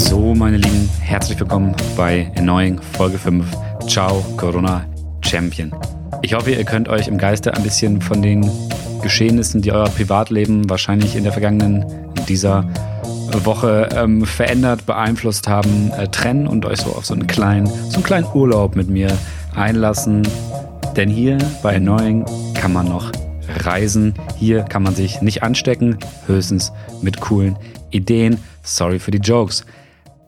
So, meine Lieben, herzlich willkommen bei Annoying Folge 5. Ciao, Corona Champion. Ich hoffe, ihr könnt euch im Geiste ein bisschen von den Geschehnissen, die euer Privatleben wahrscheinlich in der vergangenen, dieser Woche ähm, verändert, beeinflusst haben, äh, trennen und euch so auf so einen kleinen, so einen kleinen Urlaub mit mir einlassen. Denn hier bei Annoying kann man noch reisen. Hier kann man sich nicht anstecken, höchstens mit coolen Ideen. Sorry für die Jokes.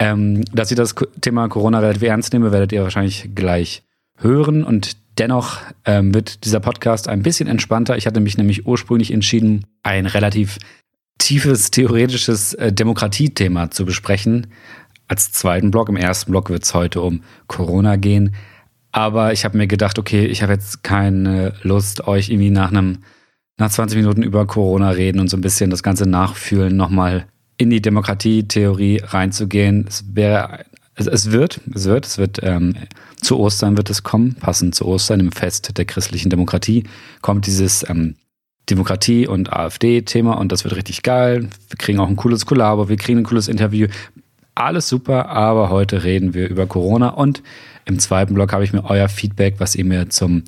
Ähm, dass ich das Thema Corona relativ ernst nehme, werdet ihr wahrscheinlich gleich hören. Und dennoch ähm, wird dieser Podcast ein bisschen entspannter. Ich hatte mich nämlich ursprünglich entschieden, ein relativ tiefes theoretisches äh, Demokratiethema zu besprechen. Als zweiten Block. Im ersten Block wird es heute um Corona gehen. Aber ich habe mir gedacht, okay, ich habe jetzt keine Lust, euch irgendwie nach einem nach 20 Minuten über Corona reden und so ein bisschen das Ganze nachfühlen, nochmal in die Demokratietheorie reinzugehen. Es wäre, es, es wird, es wird, es wird ähm, zu Ostern wird es kommen, passend zu Ostern im Fest der christlichen Demokratie kommt dieses ähm, Demokratie und AfD-Thema und das wird richtig geil. Wir kriegen auch ein cooles Kollabo, wir kriegen ein cooles Interview. Alles super, aber heute reden wir über Corona und im zweiten Blog habe ich mir euer Feedback, was ihr mir zum,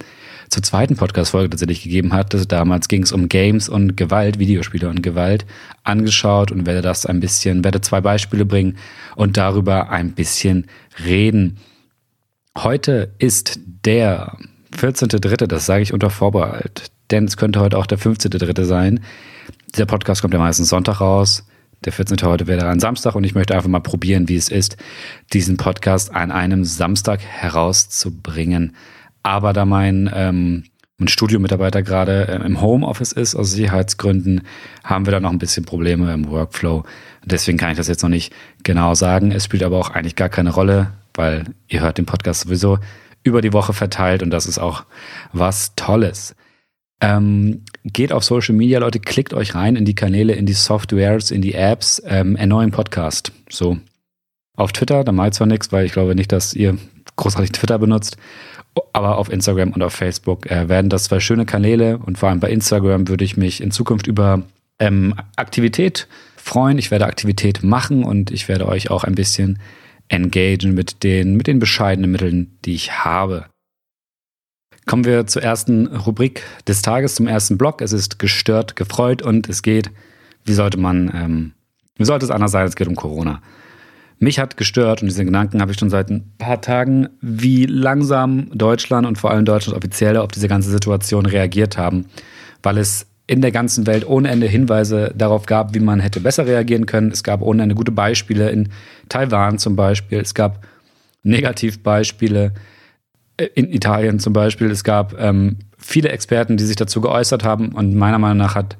zur zweiten Podcast-Folge tatsächlich gegeben. Also damals ging es um Games und Gewalt, Videospiele und Gewalt, angeschaut und werde das ein bisschen, werde zwei Beispiele bringen und darüber ein bisschen reden. Heute ist der 14.3., das sage ich unter Vorbehalt, denn es könnte heute auch der 15.3. sein. Dieser Podcast kommt ja meistens Sonntag raus. Der 14. heute wäre ein Samstag und ich möchte einfach mal probieren, wie es ist, diesen Podcast an einem Samstag herauszubringen. Aber da mein, ähm, mein Studiomitarbeiter gerade äh, im Homeoffice ist, aus Sicherheitsgründen, haben wir da noch ein bisschen Probleme im Workflow. Deswegen kann ich das jetzt noch nicht genau sagen. Es spielt aber auch eigentlich gar keine Rolle, weil ihr hört den Podcast sowieso über die Woche verteilt und das ist auch was Tolles. Ähm, geht auf Social Media, Leute, klickt euch rein in die Kanäle, in die Softwares, in die Apps, ähm, erneuern Podcast. So. Auf Twitter, da mal zwar nichts, weil ich glaube nicht, dass ihr großartig Twitter benutzt, aber auf Instagram und auf Facebook äh, werden das zwei schöne Kanäle und vor allem bei Instagram würde ich mich in Zukunft über ähm, Aktivität freuen. Ich werde Aktivität machen und ich werde euch auch ein bisschen engagen mit den, mit den bescheidenen Mitteln, die ich habe. Kommen wir zur ersten Rubrik des Tages, zum ersten Block. Es ist gestört, gefreut und es geht, wie sollte man, ähm, wie sollte es anders sein? Es geht um Corona. Mich hat gestört und diesen Gedanken habe ich schon seit ein paar Tagen, wie langsam Deutschland und vor allem Deutschland offiziell auf diese ganze Situation reagiert haben, weil es in der ganzen Welt ohne Ende Hinweise darauf gab, wie man hätte besser reagieren können. Es gab ohne Ende gute Beispiele in Taiwan zum Beispiel. Es gab Negativbeispiele in Italien zum Beispiel. Es gab ähm, viele Experten, die sich dazu geäußert haben und meiner Meinung nach hat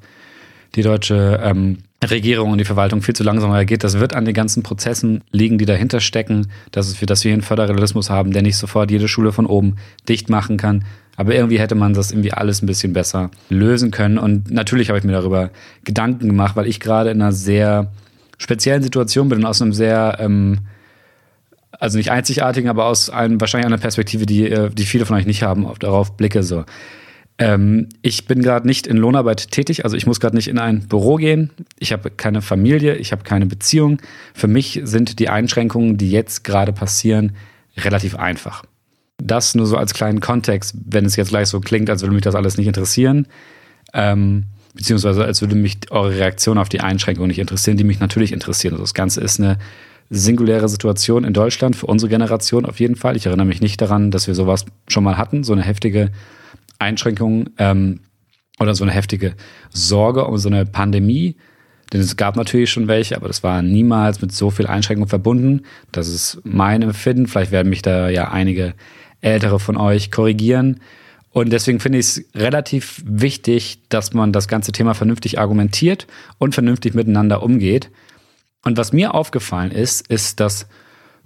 die deutsche ähm, Regierung und die Verwaltung viel zu langsam reagiert. Das wird an den ganzen Prozessen liegen, die dahinter stecken, dass, wir, dass wir hier einen Föderalismus haben, der nicht sofort jede Schule von oben dicht machen kann. Aber irgendwie hätte man das irgendwie alles ein bisschen besser lösen können. Und natürlich habe ich mir darüber Gedanken gemacht, weil ich gerade in einer sehr speziellen Situation bin und aus einem sehr ähm, also nicht einzigartigen, aber aus einem, wahrscheinlich einer Perspektive, die, äh, die viele von euch nicht haben, darauf blicke. So. Ähm, ich bin gerade nicht in Lohnarbeit tätig, also ich muss gerade nicht in ein Büro gehen. Ich habe keine Familie, ich habe keine Beziehung. Für mich sind die Einschränkungen, die jetzt gerade passieren, relativ einfach. Das nur so als kleinen Kontext, wenn es jetzt gleich so klingt, als würde mich das alles nicht interessieren. Ähm, beziehungsweise als würde mich eure Reaktion auf die Einschränkungen nicht interessieren, die mich natürlich interessieren. Also das Ganze ist eine singuläre Situation in Deutschland, für unsere Generation auf jeden Fall. Ich erinnere mich nicht daran, dass wir sowas schon mal hatten, so eine heftige Einschränkung ähm, oder so eine heftige Sorge um so eine Pandemie. Denn es gab natürlich schon welche, aber das war niemals mit so viel Einschränkung verbunden. Das ist mein Empfinden. Vielleicht werden mich da ja einige ältere von euch korrigieren. Und deswegen finde ich es relativ wichtig, dass man das ganze Thema vernünftig argumentiert und vernünftig miteinander umgeht. Und was mir aufgefallen ist, ist, dass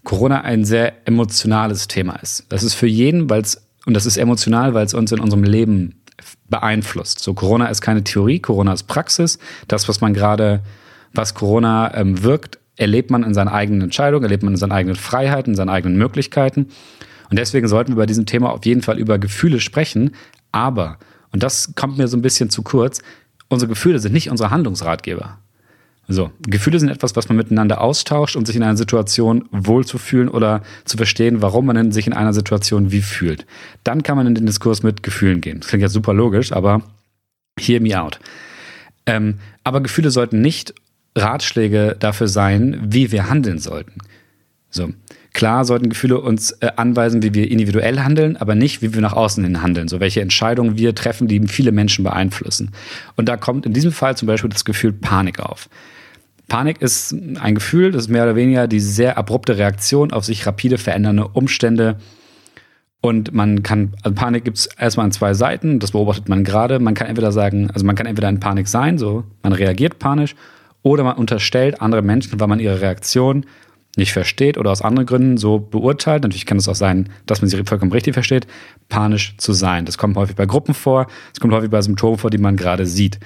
Corona ein sehr emotionales Thema ist. Das ist für jeden, weil es, und das ist emotional, weil es uns in unserem Leben beeinflusst. So, Corona ist keine Theorie, Corona ist Praxis. Das, was man gerade, was Corona ähm, wirkt, erlebt man in seinen eigenen Entscheidungen, erlebt man in seinen eigenen Freiheiten, in seinen eigenen Möglichkeiten. Und deswegen sollten wir bei diesem Thema auf jeden Fall über Gefühle sprechen. Aber, und das kommt mir so ein bisschen zu kurz, unsere Gefühle sind nicht unsere Handlungsratgeber. So, Gefühle sind etwas, was man miteinander austauscht, um sich in einer Situation wohlzufühlen oder zu verstehen, warum man sich in einer Situation wie fühlt. Dann kann man in den Diskurs mit Gefühlen gehen. Das klingt jetzt super logisch, aber hear me out. Ähm, aber Gefühle sollten nicht Ratschläge dafür sein, wie wir handeln sollten. So. Klar sollten Gefühle uns äh, anweisen, wie wir individuell handeln, aber nicht, wie wir nach außen hin handeln. So welche Entscheidungen wir treffen, die viele Menschen beeinflussen. Und da kommt in diesem Fall zum Beispiel das Gefühl Panik auf. Panik ist ein Gefühl, das ist mehr oder weniger die sehr abrupte Reaktion auf sich rapide verändernde Umstände. Und man kann, also Panik gibt es erstmal an zwei Seiten, das beobachtet man gerade. Man kann entweder sagen, also man kann entweder in Panik sein, so man reagiert panisch, oder man unterstellt andere Menschen, weil man ihre Reaktion nicht versteht oder aus anderen Gründen so beurteilt. Natürlich kann es auch sein, dass man sie vollkommen richtig versteht, panisch zu sein. Das kommt häufig bei Gruppen vor, es kommt häufig bei Symptomen vor, die man gerade sieht.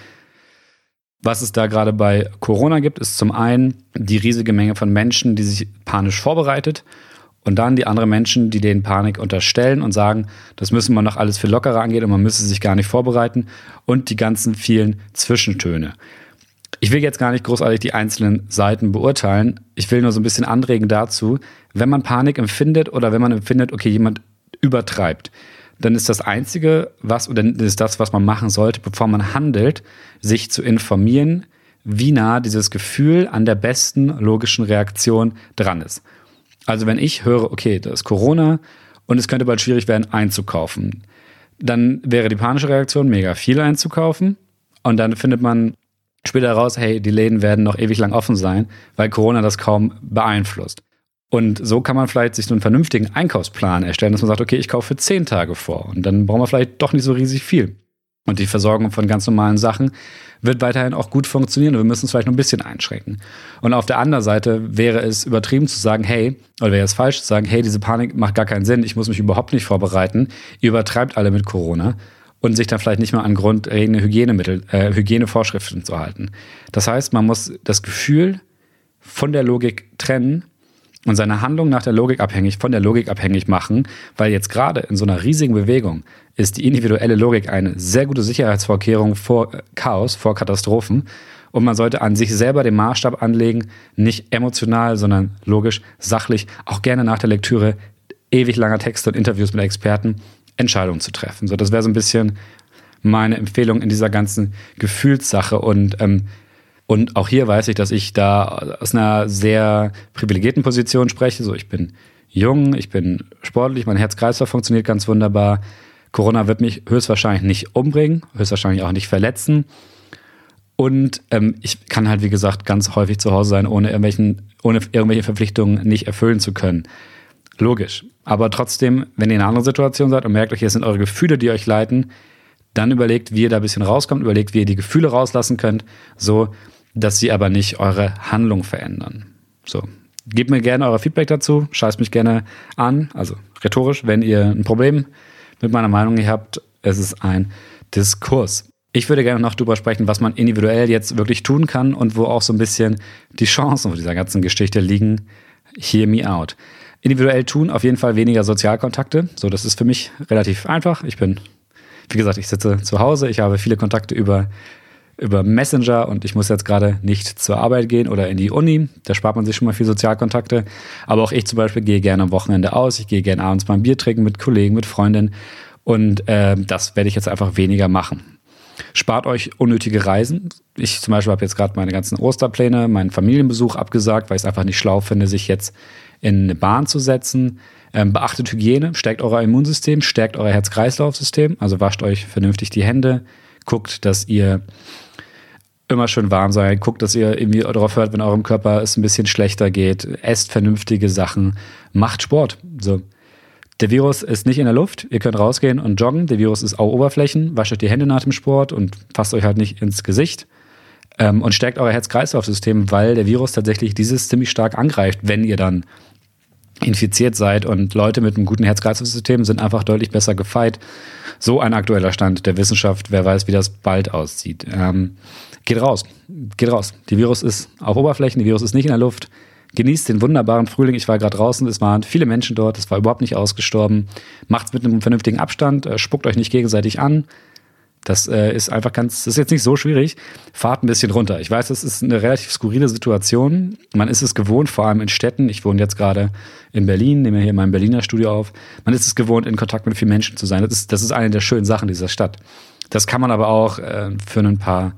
Was es da gerade bei Corona gibt, ist zum einen die riesige Menge von Menschen, die sich panisch vorbereitet und dann die anderen Menschen, die den Panik unterstellen und sagen, das müssen wir noch alles viel lockerer angehen und man müsse sich gar nicht vorbereiten und die ganzen vielen Zwischentöne. Ich will jetzt gar nicht großartig die einzelnen Seiten beurteilen. Ich will nur so ein bisschen anregen dazu, wenn man Panik empfindet oder wenn man empfindet, okay, jemand übertreibt, dann ist das Einzige, was, oder ist das, was man machen sollte, bevor man handelt, sich zu informieren, wie nah dieses Gefühl an der besten logischen Reaktion dran ist. Also wenn ich höre, okay, da ist Corona und es könnte bald schwierig werden, einzukaufen, dann wäre die panische Reaktion mega viel einzukaufen und dann findet man später raus, hey, die Läden werden noch ewig lang offen sein, weil Corona das kaum beeinflusst. Und so kann man vielleicht sich so einen vernünftigen Einkaufsplan erstellen, dass man sagt, okay, ich kaufe zehn Tage vor. Und dann brauchen wir vielleicht doch nicht so riesig viel. Und die Versorgung von ganz normalen Sachen wird weiterhin auch gut funktionieren. Wir müssen es vielleicht noch ein bisschen einschränken. Und auf der anderen Seite wäre es übertrieben zu sagen, hey, oder wäre es falsch zu sagen, hey, diese Panik macht gar keinen Sinn, ich muss mich überhaupt nicht vorbereiten. Ihr übertreibt alle mit Corona und sich dann vielleicht nicht mal an grundlegende Hygienemittel, äh, Hygienevorschriften zu halten. Das heißt, man muss das Gefühl von der Logik trennen und seine Handlung nach der Logik abhängig, von der Logik abhängig machen, weil jetzt gerade in so einer riesigen Bewegung ist die individuelle Logik eine sehr gute Sicherheitsvorkehrung vor Chaos, vor Katastrophen. Und man sollte an sich selber den Maßstab anlegen, nicht emotional, sondern logisch, sachlich, auch gerne nach der Lektüre ewig langer Texte und Interviews mit Experten Entscheidungen zu treffen. So, das wäre so ein bisschen meine Empfehlung in dieser ganzen Gefühlssache. Und ähm, und auch hier weiß ich, dass ich da aus einer sehr privilegierten Position spreche. So, ich bin jung, ich bin sportlich, mein Herz-Kreislauf funktioniert ganz wunderbar. Corona wird mich höchstwahrscheinlich nicht umbringen, höchstwahrscheinlich auch nicht verletzen. Und ähm, ich kann halt, wie gesagt, ganz häufig zu Hause sein, ohne, irgendwelchen, ohne irgendwelche Verpflichtungen nicht erfüllen zu können. Logisch. Aber trotzdem, wenn ihr in einer anderen Situation seid und merkt, okay, es sind eure Gefühle, die euch leiten, dann überlegt, wie ihr da ein bisschen rauskommt, überlegt, wie ihr die Gefühle rauslassen könnt, so dass sie aber nicht eure Handlung verändern. So. Gebt mir gerne euer Feedback dazu, scheißt mich gerne an, also rhetorisch, wenn ihr ein Problem mit meiner Meinung habt. Es ist ein Diskurs. Ich würde gerne noch darüber sprechen, was man individuell jetzt wirklich tun kann und wo auch so ein bisschen die Chancen von dieser ganzen Geschichte liegen. Hear me out. Individuell tun auf jeden Fall weniger Sozialkontakte. So, das ist für mich relativ einfach. Ich bin, wie gesagt, ich sitze zu Hause. Ich habe viele Kontakte über über Messenger und ich muss jetzt gerade nicht zur Arbeit gehen oder in die Uni. Da spart man sich schon mal viel Sozialkontakte. Aber auch ich zum Beispiel gehe gerne am Wochenende aus. Ich gehe gerne abends ein Bier trinken mit Kollegen, mit Freundinnen. Und äh, das werde ich jetzt einfach weniger machen. Spart euch unnötige Reisen. Ich zum Beispiel habe jetzt gerade meine ganzen Osterpläne, meinen Familienbesuch abgesagt, weil ich es einfach nicht schlau finde, sich jetzt in eine Bahn zu setzen. Ähm, beachtet Hygiene, stärkt euer Immunsystem, stärkt euer Herz-Kreislauf-System, also wascht euch vernünftig die Hände, guckt, dass ihr immer schön warm seid, guckt, dass ihr irgendwie darauf hört, wenn eurem Körper es ein bisschen schlechter geht, esst vernünftige Sachen, macht Sport. So. Der Virus ist nicht in der Luft, ihr könnt rausgehen und joggen. Der Virus ist auch Oberflächen, wascht euch die Hände nach dem Sport und fasst euch halt nicht ins Gesicht. Ähm, und stärkt euer Herz-Kreislauf-System, weil der Virus tatsächlich dieses ziemlich stark angreift, wenn ihr dann infiziert seid. Und Leute mit einem guten Herz-Kreislauf-System sind einfach deutlich besser gefeit. So ein aktueller Stand der Wissenschaft. Wer weiß, wie das bald aussieht. Ähm, geht raus. Geht raus. Die Virus ist auf Oberflächen, die Virus ist nicht in der Luft. Genießt den wunderbaren Frühling. Ich war gerade draußen, es waren viele Menschen dort, es war überhaupt nicht ausgestorben. Macht's mit einem vernünftigen Abstand, äh, spuckt euch nicht gegenseitig an. Das äh, ist einfach ganz, das ist jetzt nicht so schwierig. Fahrt ein bisschen runter. Ich weiß, das ist eine relativ skurrile Situation. Man ist es gewohnt, vor allem in Städten. Ich wohne jetzt gerade in Berlin, nehme hier mein Berliner Studio auf. Man ist es gewohnt, in Kontakt mit vielen Menschen zu sein. Das ist, das ist eine der schönen Sachen dieser Stadt. Das kann man aber auch äh, für ein paar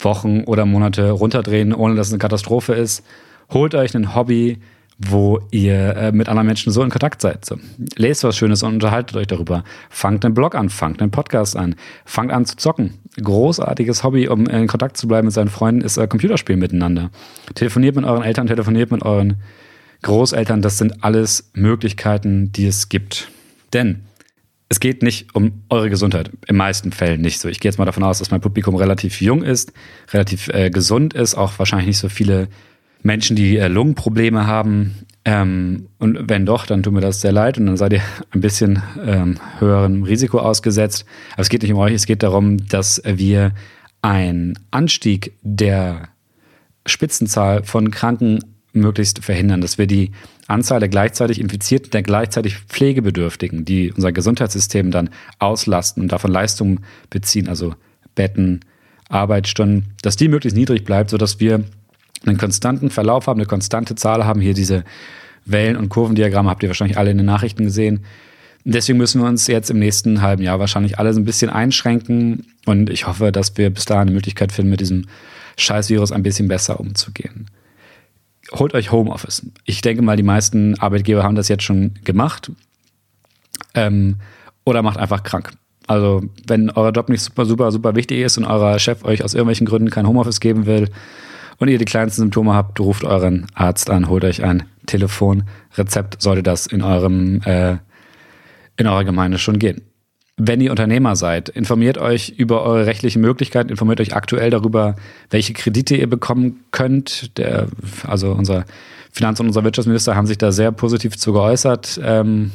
Wochen oder Monate runterdrehen, ohne dass es eine Katastrophe ist. Holt euch ein Hobby, wo ihr äh, mit anderen Menschen so in Kontakt seid. So. Lest was Schönes und unterhaltet euch darüber. Fangt einen Blog an, fangt einen Podcast an, fangt an zu zocken. Großartiges Hobby, um in Kontakt zu bleiben mit seinen Freunden, ist äh, Computerspielen miteinander. Telefoniert mit euren Eltern, telefoniert mit euren Großeltern. Das sind alles Möglichkeiten, die es gibt. Denn es geht nicht um eure Gesundheit. In meisten Fällen nicht so. Ich gehe jetzt mal davon aus, dass mein Publikum relativ jung ist, relativ äh, gesund ist, auch wahrscheinlich nicht so viele Menschen, die äh, Lungenprobleme haben. Ähm, und wenn doch, dann tut mir das sehr leid und dann seid ihr ein bisschen ähm, höherem Risiko ausgesetzt. Aber es geht nicht um euch, es geht darum, dass wir einen Anstieg der Spitzenzahl von Kranken möglichst verhindern, dass wir die Anzahl der gleichzeitig Infizierten, der gleichzeitig Pflegebedürftigen, die unser Gesundheitssystem dann auslasten und davon Leistungen beziehen, also Betten, Arbeitsstunden, dass die möglichst niedrig bleibt, sodass wir einen konstanten Verlauf haben, eine konstante Zahl haben. Hier diese Wellen- und Kurvendiagramme habt ihr wahrscheinlich alle in den Nachrichten gesehen. Deswegen müssen wir uns jetzt im nächsten halben Jahr wahrscheinlich alle so ein bisschen einschränken. Und ich hoffe, dass wir bis dahin eine Möglichkeit finden, mit diesem Scheißvirus ein bisschen besser umzugehen. Holt euch Homeoffice. Ich denke mal, die meisten Arbeitgeber haben das jetzt schon gemacht. Ähm, oder macht einfach krank. Also, wenn euer Job nicht super, super, super wichtig ist und euer Chef euch aus irgendwelchen Gründen kein Homeoffice geben will, und ihr die kleinsten Symptome habt, ruft euren Arzt an, holt euch ein Telefonrezept, sollte das in eurem äh, in eurer Gemeinde schon gehen. Wenn ihr Unternehmer seid, informiert euch über eure rechtlichen Möglichkeiten, informiert euch aktuell darüber, welche Kredite ihr bekommen könnt. Der, also unser Finanz- und unser Wirtschaftsminister haben sich da sehr positiv zu geäußert. Ähm,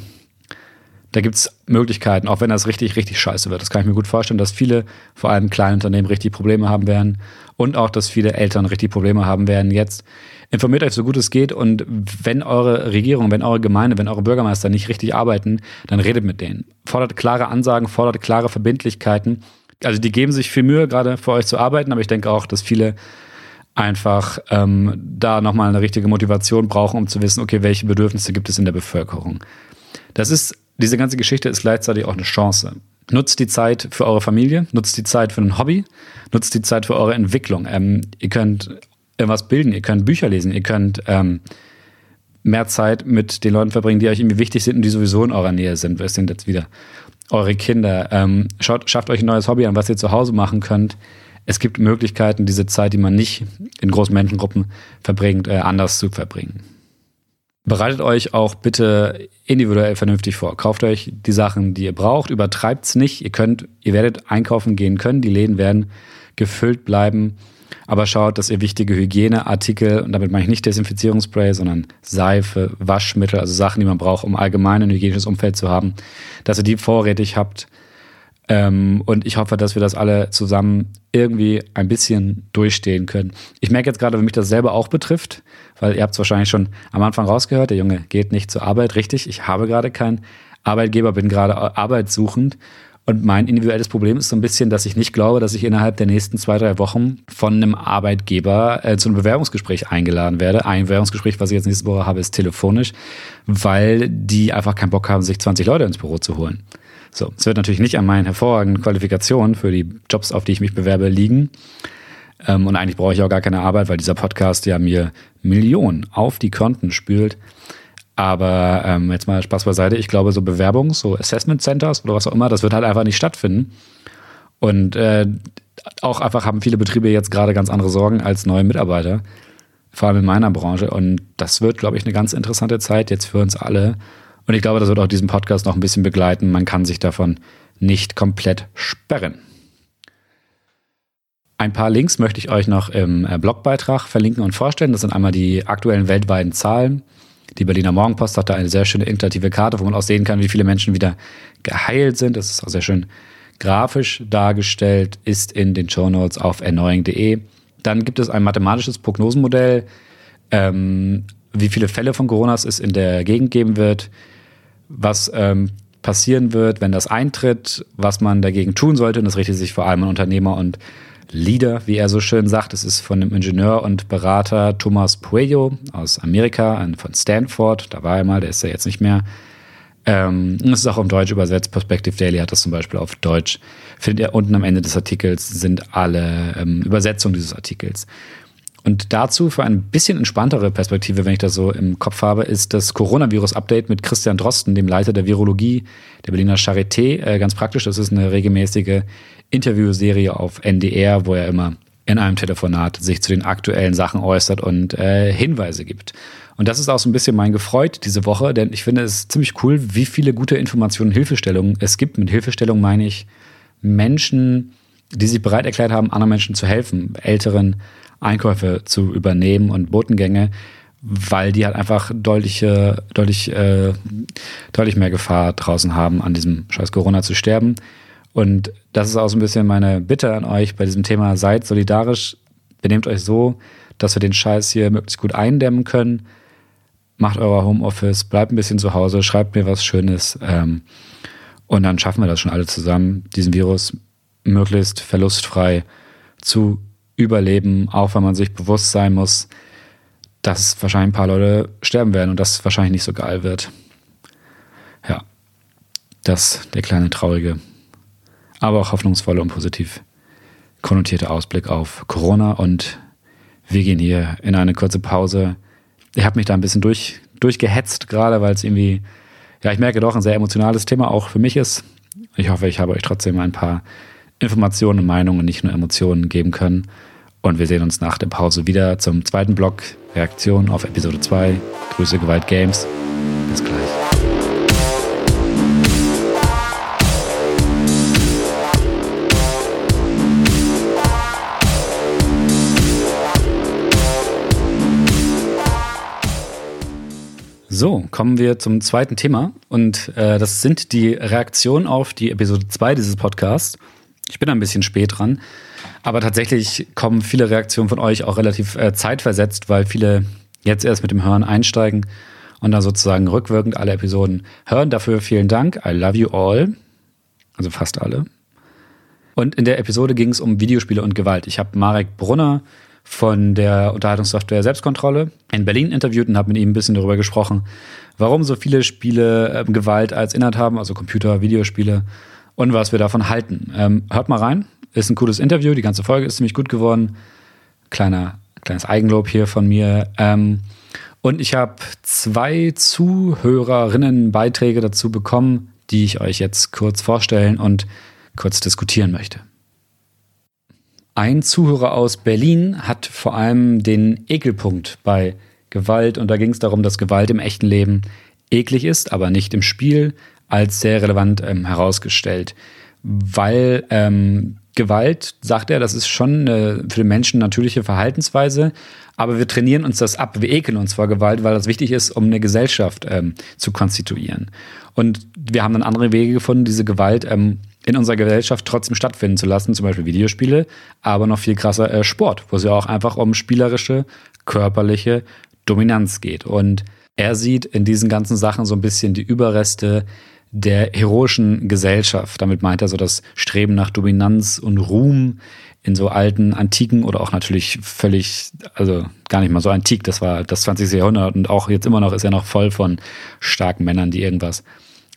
da gibt es Möglichkeiten, auch wenn das richtig, richtig scheiße wird. Das kann ich mir gut vorstellen, dass viele, vor allem kleine Unternehmen, richtig Probleme haben werden und auch, dass viele Eltern richtig Probleme haben werden jetzt. Informiert euch so gut es geht und wenn eure Regierung, wenn eure Gemeinde, wenn eure Bürgermeister nicht richtig arbeiten, dann redet mit denen. Fordert klare Ansagen, fordert klare Verbindlichkeiten. Also die geben sich viel Mühe, gerade für euch zu arbeiten, aber ich denke auch, dass viele einfach ähm, da nochmal eine richtige Motivation brauchen, um zu wissen, okay, welche Bedürfnisse gibt es in der Bevölkerung. Das ist diese ganze Geschichte ist gleichzeitig auch eine Chance. Nutzt die Zeit für eure Familie, nutzt die Zeit für ein Hobby, nutzt die Zeit für eure Entwicklung. Ähm, ihr könnt irgendwas bilden, ihr könnt Bücher lesen, ihr könnt ähm, mehr Zeit mit den Leuten verbringen, die euch irgendwie wichtig sind und die sowieso in eurer Nähe sind. Was sind jetzt wieder eure Kinder? Ähm, schaut, schafft euch ein neues Hobby an, was ihr zu Hause machen könnt. Es gibt Möglichkeiten, diese Zeit, die man nicht in großen Menschengruppen verbringt, äh, anders zu verbringen. Bereitet euch auch bitte individuell vernünftig vor. Kauft euch die Sachen, die ihr braucht, übertreibt es nicht. Ihr könnt, ihr werdet einkaufen gehen können, die Läden werden gefüllt bleiben. Aber schaut, dass ihr wichtige Hygieneartikel, und damit meine ich nicht Desinfizierungsspray, sondern Seife, Waschmittel, also Sachen, die man braucht, um allgemein ein hygienisches Umfeld zu haben, dass ihr die vorrätig habt. Ähm, und ich hoffe, dass wir das alle zusammen irgendwie ein bisschen durchstehen können. Ich merke jetzt gerade, wenn mich das selber auch betrifft, weil ihr habt es wahrscheinlich schon am Anfang rausgehört, der Junge geht nicht zur Arbeit, richtig. Ich habe gerade keinen Arbeitgeber, bin gerade arbeitssuchend. Und mein individuelles Problem ist so ein bisschen, dass ich nicht glaube, dass ich innerhalb der nächsten zwei, drei Wochen von einem Arbeitgeber äh, zu einem Bewerbungsgespräch eingeladen werde. Ein Bewerbungsgespräch, was ich jetzt nächste Woche habe, ist telefonisch, weil die einfach keinen Bock haben, sich 20 Leute ins Büro zu holen. So, es wird natürlich nicht an meinen hervorragenden Qualifikationen für die Jobs, auf die ich mich bewerbe, liegen. Ähm, und eigentlich brauche ich auch gar keine Arbeit, weil dieser Podcast ja mir Millionen auf die Konten spült. Aber ähm, jetzt mal Spaß beiseite. Ich glaube, so Bewerbungs-, so Assessment Centers oder was auch immer, das wird halt einfach nicht stattfinden. Und äh, auch einfach haben viele Betriebe jetzt gerade ganz andere Sorgen als neue Mitarbeiter. Vor allem in meiner Branche. Und das wird, glaube ich, eine ganz interessante Zeit jetzt für uns alle. Und ich glaube, das wird auch diesen Podcast noch ein bisschen begleiten. Man kann sich davon nicht komplett sperren. Ein paar Links möchte ich euch noch im äh, Blogbeitrag verlinken und vorstellen. Das sind einmal die aktuellen weltweiten Zahlen. Die Berliner Morgenpost hat da eine sehr schöne interaktive Karte, wo man auch sehen kann, wie viele Menschen wieder geheilt sind. Das ist auch sehr schön grafisch dargestellt, ist in den Show Notes auf erneuing.de. Dann gibt es ein mathematisches Prognosenmodell, ähm, wie viele Fälle von Corona es in der Gegend geben wird, was ähm, passieren wird, wenn das eintritt, was man dagegen tun sollte. Und das richtet sich vor allem an Unternehmer und Leader, wie er so schön sagt. Es ist von dem Ingenieur und Berater Thomas Puello aus Amerika, von Stanford. Da war er mal, der ist ja jetzt nicht mehr. Ähm, es ist auch auf Deutsch übersetzt. Perspective Daily hat das zum Beispiel auf Deutsch. Findet ihr unten am Ende des Artikels sind alle ähm, Übersetzungen dieses Artikels. Und dazu für eine bisschen entspanntere Perspektive, wenn ich das so im Kopf habe, ist das Coronavirus-Update mit Christian Drosten, dem Leiter der Virologie der Berliner Charité. Äh, ganz praktisch, das ist eine regelmäßige Interviewserie auf NDR, wo er immer in einem Telefonat sich zu den aktuellen Sachen äußert und äh, Hinweise gibt. Und das ist auch so ein bisschen mein Gefreut diese Woche, denn ich finde es ziemlich cool, wie viele gute Informationen Hilfestellungen es gibt. Mit Hilfestellung meine ich Menschen, die sich bereit erklärt haben, anderen Menschen zu helfen, älteren Einkäufe zu übernehmen und Botengänge, weil die halt einfach deutlich, deutlich, äh, deutlich mehr Gefahr draußen haben, an diesem scheiß Corona zu sterben. Und das ist auch so ein bisschen meine Bitte an euch bei diesem Thema. Seid solidarisch, benehmt euch so, dass wir den Scheiß hier möglichst gut eindämmen können. Macht euer Homeoffice, bleibt ein bisschen zu Hause, schreibt mir was Schönes. Ähm, und dann schaffen wir das schon alle zusammen, diesen Virus möglichst verlustfrei zu überleben, auch wenn man sich bewusst sein muss, dass wahrscheinlich ein paar Leute sterben werden und das wahrscheinlich nicht so geil wird. Ja, das der kleine traurige aber auch hoffnungsvolle und positiv konnotierte Ausblick auf Corona. Und wir gehen hier in eine kurze Pause. Ich habe mich da ein bisschen durch, durchgehetzt, gerade weil es irgendwie, ja, ich merke doch, ein sehr emotionales Thema auch für mich ist. Ich hoffe, ich habe euch trotzdem ein paar Informationen und Meinungen, nicht nur Emotionen geben können. Und wir sehen uns nach der Pause wieder zum zweiten Block Reaktion auf Episode 2. Grüße Gewalt Games. Bis gleich. So, kommen wir zum zweiten Thema. Und äh, das sind die Reaktionen auf die Episode 2 dieses Podcasts. Ich bin ein bisschen spät dran. Aber tatsächlich kommen viele Reaktionen von euch auch relativ äh, zeitversetzt, weil viele jetzt erst mit dem Hören einsteigen und dann sozusagen rückwirkend alle Episoden hören. Dafür vielen Dank. I love you all. Also fast alle. Und in der Episode ging es um Videospiele und Gewalt. Ich habe Marek Brunner von der Unterhaltungssoftware Selbstkontrolle in Berlin interviewt und habe mit ihm ein bisschen darüber gesprochen, warum so viele Spiele äh, Gewalt als Inhalt haben, also Computer, Videospiele und was wir davon halten. Ähm, hört mal rein, ist ein cooles Interview, die ganze Folge ist ziemlich gut geworden. Kleiner, kleines Eigenlob hier von mir. Ähm, und ich habe zwei Zuhörerinnen-Beiträge dazu bekommen, die ich euch jetzt kurz vorstellen und kurz diskutieren möchte. Ein Zuhörer aus Berlin hat vor allem den Ekelpunkt bei Gewalt und da ging es darum, dass Gewalt im echten Leben eklig ist, aber nicht im Spiel, als sehr relevant ähm, herausgestellt. Weil ähm, Gewalt, sagt er, das ist schon eine für den Menschen natürliche Verhaltensweise, aber wir trainieren uns das ab, wir ekeln uns vor Gewalt, weil das wichtig ist, um eine Gesellschaft ähm, zu konstituieren. Und wir haben dann andere Wege gefunden, diese Gewalt ähm, in unserer Gesellschaft trotzdem stattfinden zu lassen, zum Beispiel Videospiele, aber noch viel krasser äh, Sport, wo es ja auch einfach um spielerische, körperliche Dominanz geht. Und er sieht in diesen ganzen Sachen so ein bisschen die Überreste der heroischen Gesellschaft. Damit meint er so das Streben nach Dominanz und Ruhm in so alten, antiken oder auch natürlich völlig, also gar nicht mal so antik, das war das 20. Jahrhundert und auch jetzt immer noch ist er noch voll von starken Männern, die irgendwas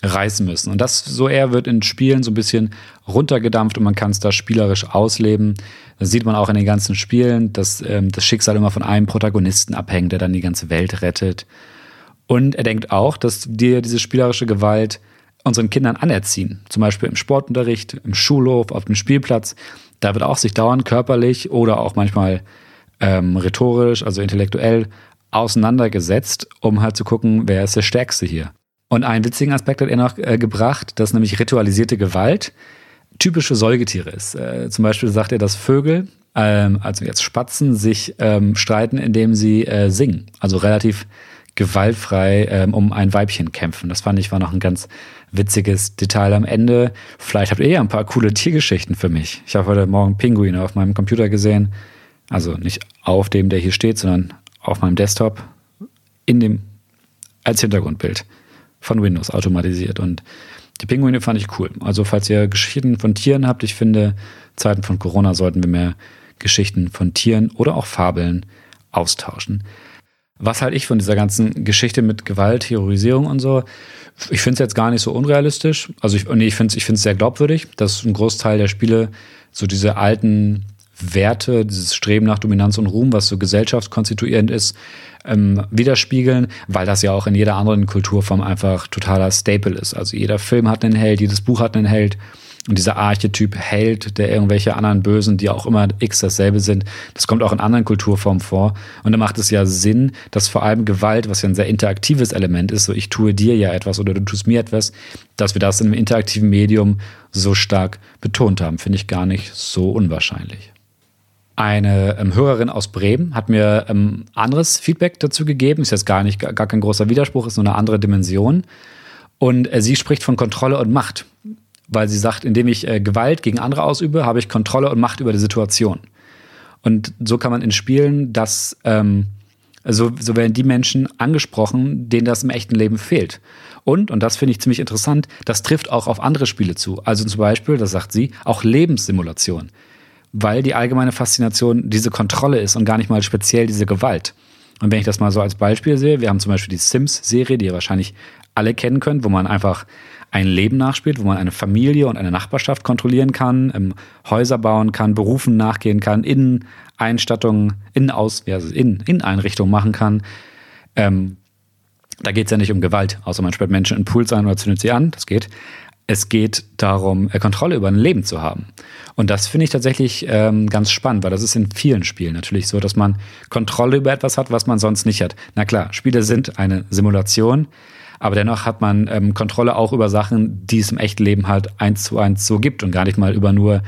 reißen müssen. Und das so eher wird in Spielen so ein bisschen runtergedampft und man kann es da spielerisch ausleben. Das sieht man auch in den ganzen Spielen, dass ähm, das Schicksal immer von einem Protagonisten abhängt, der dann die ganze Welt rettet. Und er denkt auch, dass dir diese spielerische Gewalt unseren Kindern anerziehen. Zum Beispiel im Sportunterricht, im Schulhof, auf dem Spielplatz. Da wird auch sich dauernd körperlich oder auch manchmal ähm, rhetorisch, also intellektuell auseinandergesetzt, um halt zu gucken, wer ist der Stärkste hier. Und einen witzigen Aspekt hat er noch äh, gebracht, dass nämlich ritualisierte Gewalt typische Säugetiere ist. Äh, zum Beispiel sagt er, dass Vögel, ähm, also jetzt Spatzen, sich ähm, streiten, indem sie äh, singen. Also relativ gewaltfrei ähm, um ein Weibchen kämpfen. Das fand ich war noch ein ganz witziges Detail am Ende. Vielleicht habt ihr ja ein paar coole Tiergeschichten für mich. Ich habe heute Morgen Pinguine auf meinem Computer gesehen. Also nicht auf dem, der hier steht, sondern auf meinem Desktop in dem als Hintergrundbild von Windows automatisiert. Und Die Pinguine fand ich cool. Also falls ihr Geschichten von Tieren habt, ich finde, Zeiten von Corona sollten wir mehr Geschichten von Tieren oder auch Fabeln austauschen. Was halt ich von dieser ganzen Geschichte mit Gewalt, Terrorisierung und so, ich finde es jetzt gar nicht so unrealistisch. Also ich, nee, ich finde es ich sehr glaubwürdig, dass ein Großteil der Spiele so diese alten Werte, dieses Streben nach Dominanz und Ruhm, was so gesellschaftskonstituierend ist, ähm, widerspiegeln, weil das ja auch in jeder anderen Kulturform einfach totaler Staple ist. Also jeder Film hat einen Held, jedes Buch hat einen Held. Und dieser Archetyp Held, der irgendwelche anderen Bösen, die auch immer x dasselbe sind, das kommt auch in anderen Kulturformen vor. Und da macht es ja Sinn, dass vor allem Gewalt, was ja ein sehr interaktives Element ist, so ich tue dir ja etwas oder du tust mir etwas, dass wir das in einem interaktiven Medium so stark betont haben, finde ich gar nicht so unwahrscheinlich. Eine ähm, Hörerin aus Bremen hat mir ähm, anderes Feedback dazu gegeben. Ist jetzt gar nicht gar kein großer Widerspruch, ist nur eine andere Dimension. Und äh, sie spricht von Kontrolle und Macht, weil sie sagt, indem ich äh, Gewalt gegen andere ausübe, habe ich Kontrolle und Macht über die Situation. Und so kann man in Spielen das, ähm, so, so werden die Menschen angesprochen, denen das im echten Leben fehlt. Und, und das finde ich ziemlich interessant, das trifft auch auf andere Spiele zu. Also zum Beispiel, das sagt sie, auch Lebenssimulation weil die allgemeine Faszination diese Kontrolle ist und gar nicht mal speziell diese Gewalt. Und wenn ich das mal so als Beispiel sehe, wir haben zum Beispiel die Sims-Serie, die ihr wahrscheinlich alle kennen könnt, wo man einfach ein Leben nachspielt, wo man eine Familie und eine Nachbarschaft kontrollieren kann, ähm, Häuser bauen kann, Berufen nachgehen kann, Inneneinstattungen, Innenaus, also in, Inneneinrichtungen machen kann. Ähm, da geht es ja nicht um Gewalt, außer man sperrt Menschen in Pools ein oder zündet sie an, das geht es geht darum, äh, Kontrolle über ein Leben zu haben. Und das finde ich tatsächlich ähm, ganz spannend, weil das ist in vielen Spielen natürlich so, dass man Kontrolle über etwas hat, was man sonst nicht hat. Na klar, Spiele sind eine Simulation, aber dennoch hat man ähm, Kontrolle auch über Sachen, die es im echten Leben halt eins zu eins so gibt und gar nicht mal über nur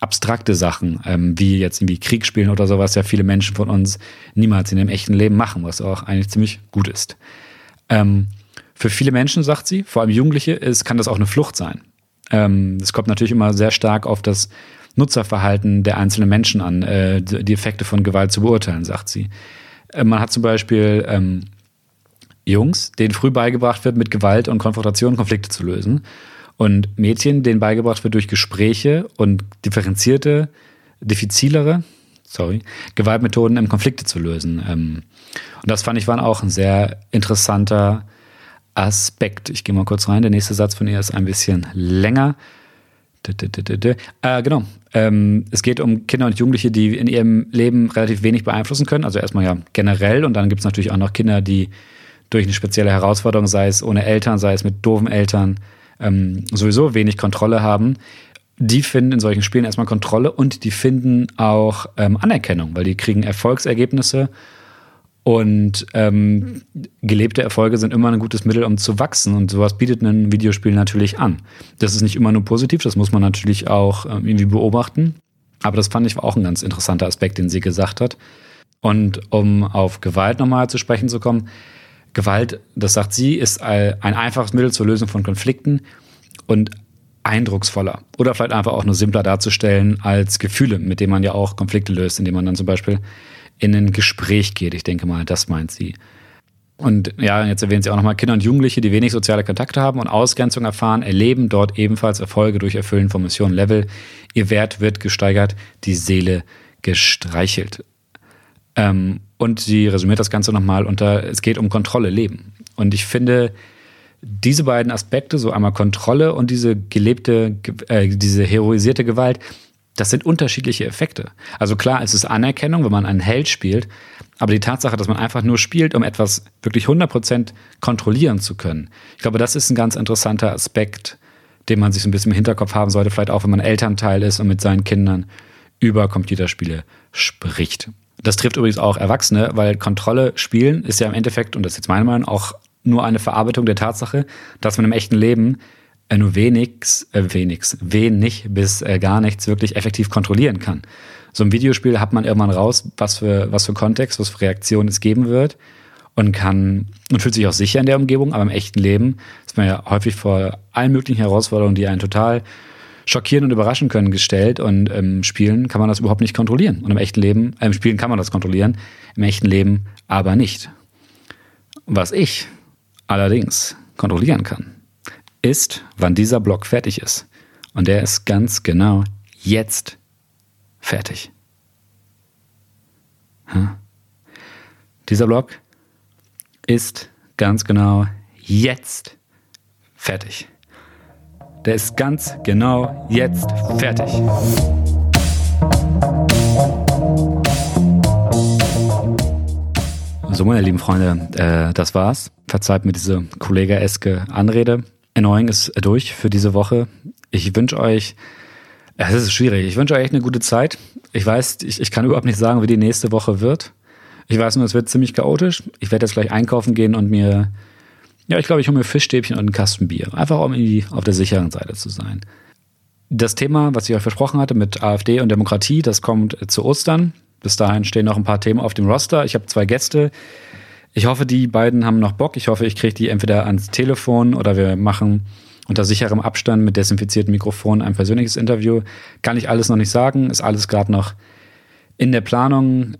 abstrakte Sachen, ähm, wie jetzt irgendwie Krieg spielen oder sowas, ja viele Menschen von uns niemals in dem echten Leben machen, was auch eigentlich ziemlich gut ist. Ähm, für viele Menschen, sagt sie, vor allem Jugendliche, ist, kann das auch eine Flucht sein. Ähm, es kommt natürlich immer sehr stark auf das Nutzerverhalten der einzelnen Menschen an, äh, die Effekte von Gewalt zu beurteilen, sagt sie. Äh, man hat zum Beispiel ähm, Jungs, denen früh beigebracht wird, mit Gewalt und Konfrontation Konflikte zu lösen. Und Mädchen, denen beigebracht wird, durch Gespräche und differenzierte, diffizilere, sorry, Gewaltmethoden im Konflikte zu lösen. Ähm, und das fand ich war auch ein sehr interessanter Aspekt. Ich gehe mal kurz rein. Der nächste Satz von ihr ist ein bisschen länger. Äh, genau. Ähm, es geht um Kinder und Jugendliche, die in ihrem Leben relativ wenig beeinflussen können. Also erstmal ja generell und dann gibt es natürlich auch noch Kinder, die durch eine spezielle Herausforderung, sei es ohne Eltern, sei es mit doofen Eltern, ähm, sowieso wenig Kontrolle haben. Die finden in solchen Spielen erstmal Kontrolle und die finden auch ähm, Anerkennung, weil die kriegen Erfolgsergebnisse und ähm, gelebte Erfolge sind immer ein gutes Mittel, um zu wachsen. Und sowas bietet ein Videospiel natürlich an. Das ist nicht immer nur positiv, das muss man natürlich auch ähm, irgendwie beobachten. Aber das fand ich auch ein ganz interessanter Aspekt, den sie gesagt hat. Und um auf Gewalt nochmal zu sprechen zu kommen, Gewalt, das sagt sie, ist ein einfaches Mittel zur Lösung von Konflikten und eindrucksvoller oder vielleicht einfach auch nur simpler darzustellen als Gefühle, mit denen man ja auch Konflikte löst, indem man dann zum Beispiel in ein Gespräch geht. Ich denke mal, das meint sie. Und ja, jetzt erwähnen sie auch nochmal Kinder und Jugendliche, die wenig soziale Kontakte haben und Ausgrenzung erfahren, erleben dort ebenfalls Erfolge durch Erfüllen von Missionen Level. Ihr Wert wird gesteigert, die Seele gestreichelt. Ähm, und sie resümiert das Ganze nochmal unter, es geht um Kontrolle, Leben. Und ich finde, diese beiden Aspekte, so einmal Kontrolle und diese gelebte, äh, diese heroisierte Gewalt, das sind unterschiedliche Effekte. Also klar, es ist Anerkennung, wenn man einen Held spielt, aber die Tatsache, dass man einfach nur spielt, um etwas wirklich 100% kontrollieren zu können, ich glaube, das ist ein ganz interessanter Aspekt, den man sich so ein bisschen im Hinterkopf haben sollte, vielleicht auch, wenn man Elternteil ist und mit seinen Kindern über Computerspiele spricht. Das trifft übrigens auch Erwachsene, weil Kontrolle spielen ist ja im Endeffekt, und das ist jetzt meine Meinung, auch nur eine Verarbeitung der Tatsache, dass man im echten Leben äh, nur wenig, äh, wenig, wenig bis äh, gar nichts wirklich effektiv kontrollieren kann. So ein Videospiel hat man irgendwann raus, was für, was für Kontext, was für Reaktionen es geben wird und kann und fühlt sich auch sicher in der Umgebung, aber im echten Leben ist man ja häufig vor allen möglichen Herausforderungen, die einen total schockieren und überraschen können, gestellt und im Spielen kann man das überhaupt nicht kontrollieren. Und im echten Leben, äh, im Spielen kann man das kontrollieren, im echten Leben aber nicht. Was ich allerdings kontrollieren kann, ist, wann dieser Block fertig ist. Und der ist ganz genau jetzt fertig. Hm? Dieser Block ist ganz genau jetzt fertig. Der ist ganz genau jetzt fertig. So, meine lieben Freunde, äh, das war's. Verzeiht mir diese kollegaeske Anrede. Annoying ist durch für diese Woche. Ich wünsche euch, es ist schwierig, ich wünsche euch echt eine gute Zeit. Ich weiß, ich, ich kann überhaupt nicht sagen, wie die nächste Woche wird. Ich weiß nur, es wird ziemlich chaotisch. Ich werde jetzt gleich einkaufen gehen und mir, ja, ich glaube, ich hole mir Fischstäbchen und einen Kasten Bier. Einfach um irgendwie auf der sicheren Seite zu sein. Das Thema, was ich euch versprochen hatte mit AfD und Demokratie, das kommt zu Ostern. Bis dahin stehen noch ein paar Themen auf dem Roster. Ich habe zwei Gäste. Ich hoffe, die beiden haben noch Bock. Ich hoffe, ich kriege die entweder ans Telefon oder wir machen unter sicherem Abstand mit desinfiziertem Mikrofon ein persönliches Interview. Kann ich alles noch nicht sagen, ist alles gerade noch in der Planung.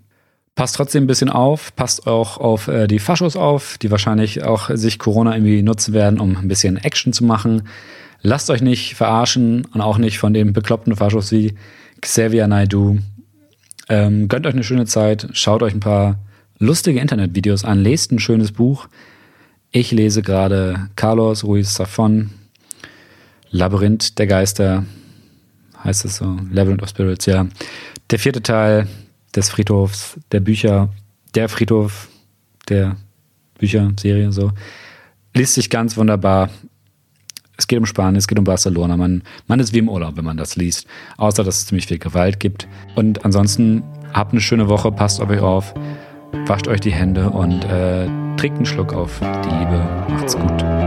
Passt trotzdem ein bisschen auf, passt auch auf äh, die Faschos auf, die wahrscheinlich auch sich Corona irgendwie nutzen werden, um ein bisschen Action zu machen. Lasst euch nicht verarschen und auch nicht von den bekloppten Faschos wie Xavier Naidu. Ähm, gönnt euch eine schöne Zeit, schaut euch ein paar lustige Internetvideos an, lest ein schönes Buch. Ich lese gerade Carlos Ruiz Zafón, Labyrinth der Geister, heißt es so, Labyrinth of Spirits, ja. Der vierte Teil des Friedhofs, der Bücher, der Friedhof der Bücherserie, so. Liest sich ganz wunderbar. Es geht um Spanien, es geht um Barcelona. Man, man ist wie im Urlaub, wenn man das liest. Außer, dass es ziemlich viel Gewalt gibt. Und ansonsten habt eine schöne Woche, passt auf euch auf, wascht euch die Hände und äh, trinkt einen Schluck auf die Liebe. Macht's gut.